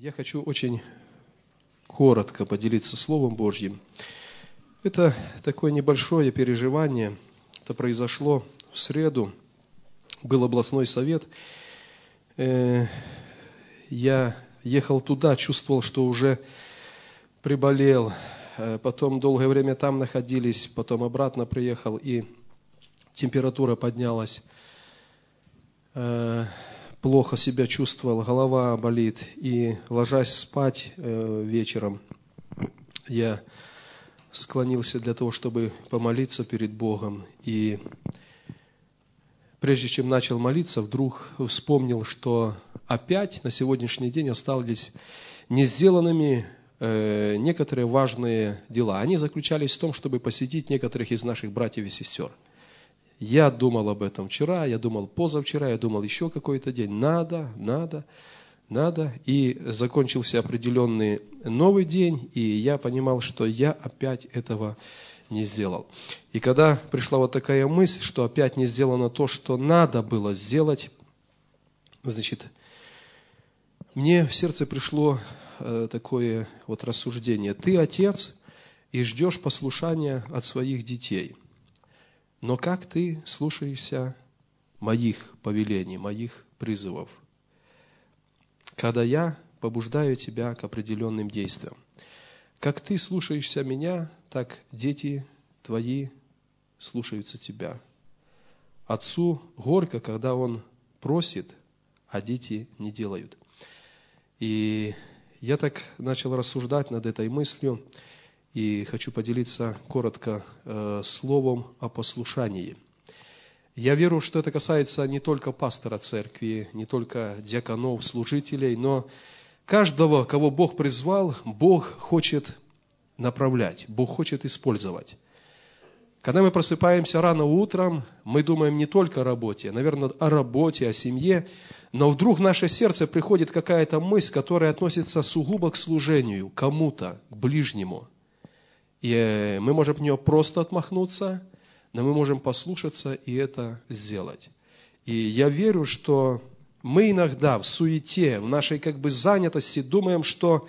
Я хочу очень коротко поделиться Словом Божьим. Это такое небольшое переживание. Это произошло в среду. Был областной совет. Э, я ехал туда, чувствовал, что уже приболел. Э, потом долгое время там находились, потом обратно приехал, и температура поднялась э, плохо себя чувствовал, голова болит, и ложась спать э, вечером, я склонился для того, чтобы помолиться перед Богом. И прежде чем начал молиться, вдруг вспомнил, что опять на сегодняшний день остались не сделанными э, некоторые важные дела. Они заключались в том, чтобы посетить некоторых из наших братьев и сестер – я думал об этом вчера, я думал позавчера, я думал еще какой-то день. Надо, надо, надо. И закончился определенный новый день, и я понимал, что я опять этого не сделал. И когда пришла вот такая мысль, что опять не сделано то, что надо было сделать, значит, мне в сердце пришло э, такое вот рассуждение. Ты отец и ждешь послушания от своих детей – но как ты слушаешься моих повелений, моих призывов, когда я побуждаю тебя к определенным действиям? Как ты слушаешься меня, так дети твои слушаются тебя. Отцу горько, когда он просит, а дети не делают. И я так начал рассуждать над этой мыслью, и хочу поделиться коротко э, словом о послушании. Я верю, что это касается не только пастора церкви, не только диаконов, служителей, но каждого, кого Бог призвал, Бог хочет направлять, Бог хочет использовать. Когда мы просыпаемся рано утром, мы думаем не только о работе, наверное, о работе, о семье, но вдруг в наше сердце приходит какая-то мысль, которая относится сугубо к служению, кому-то, к ближнему – и э, мы можем от нее просто отмахнуться, но мы можем послушаться и это сделать. И я верю, что мы иногда в суете, в нашей как бы занятости думаем, что,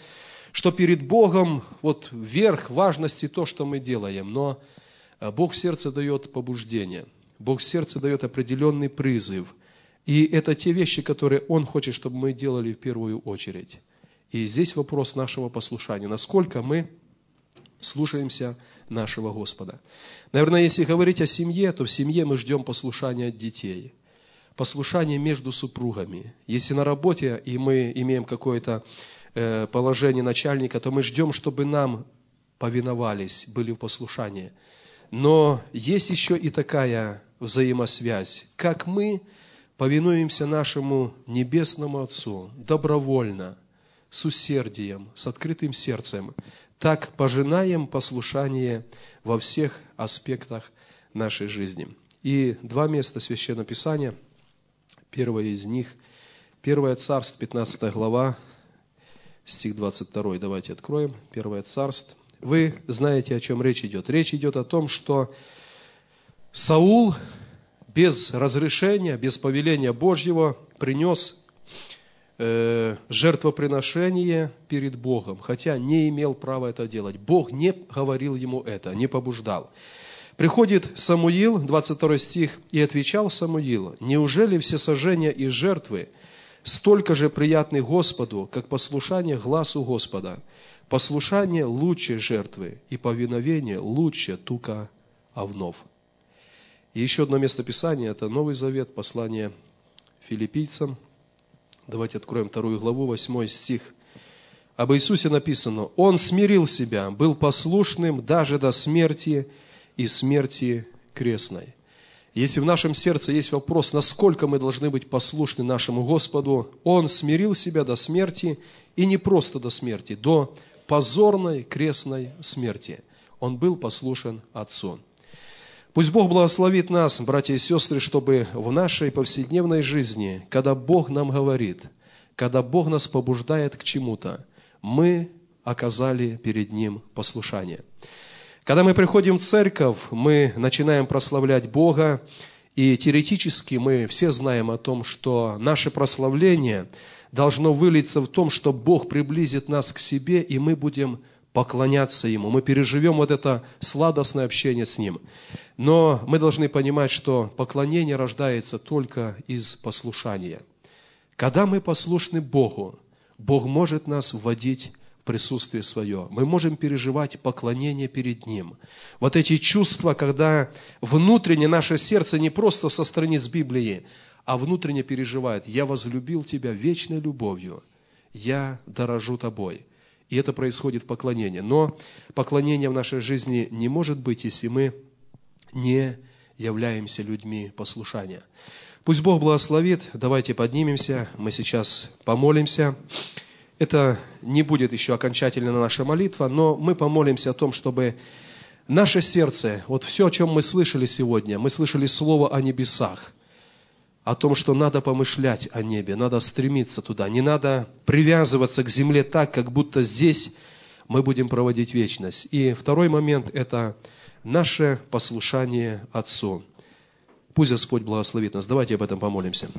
что перед Богом вот верх важности то, что мы делаем. Но э, Бог в сердце дает побуждение. Бог в сердце дает определенный призыв. И это те вещи, которые Он хочет, чтобы мы делали в первую очередь. И здесь вопрос нашего послушания. Насколько мы слушаемся нашего Господа. Наверное, если говорить о семье, то в семье мы ждем послушания от детей, послушания между супругами. Если на работе и мы имеем какое-то э, положение начальника, то мы ждем, чтобы нам повиновались, были в послушании. Но есть еще и такая взаимосвязь, как мы повинуемся нашему Небесному Отцу добровольно, с усердием, с открытым сердцем, так пожинаем послушание во всех аспектах нашей жизни. И два места Священного Писания. Первое из них, Первое Царство, 15 глава, стих 22. Давайте откроем. Первое Царство. Вы знаете, о чем речь идет. Речь идет о том, что Саул без разрешения, без повеления Божьего принес э, жертвоприношение перед Богом, хотя не имел права это делать. Бог не говорил ему это, не побуждал. Приходит Самуил, 22 стих, и отвечал Самуил, «Неужели все сожжения и жертвы столько же приятны Господу, как послушание глазу Господа? Послушание лучше жертвы, и повиновение лучше тука овнов». И еще одно место Писания, это Новый Завет, послание филиппийцам, Давайте откроем вторую главу, восьмой стих. Об Иисусе написано, Он смирил себя, был послушным даже до смерти и смерти крестной. Если в нашем сердце есть вопрос, насколько мы должны быть послушны нашему Господу, Он смирил себя до смерти, и не просто до смерти, до позорной крестной смерти. Он был послушен Отцу. Пусть Бог благословит нас, братья и сестры, чтобы в нашей повседневной жизни, когда Бог нам говорит, когда Бог нас побуждает к чему-то, мы оказали перед Ним послушание. Когда мы приходим в церковь, мы начинаем прославлять Бога, и теоретически мы все знаем о том, что наше прославление должно вылиться в том, что Бог приблизит нас к себе, и мы будем поклоняться Ему. Мы переживем вот это сладостное общение с Ним. Но мы должны понимать, что поклонение рождается только из послушания. Когда мы послушны Богу, Бог может нас вводить в присутствие свое. Мы можем переживать поклонение перед Ним. Вот эти чувства, когда внутренне наше сердце не просто со страниц Библии, а внутренне переживает, я возлюбил тебя вечной любовью, я дорожу тобой. И это происходит в поклонении. Но поклонение в нашей жизни не может быть, если мы не являемся людьми послушания. Пусть Бог благословит. Давайте поднимемся. Мы сейчас помолимся. Это не будет еще окончательно наша молитва, но мы помолимся о том, чтобы наше сердце, вот все, о чем мы слышали сегодня, мы слышали слово о небесах – о том, что надо помышлять о небе, надо стремиться туда, не надо привязываться к земле так, как будто здесь мы будем проводить вечность. И второй момент – это наше послушание Отцу. Пусть Господь благословит нас. Давайте об этом помолимся.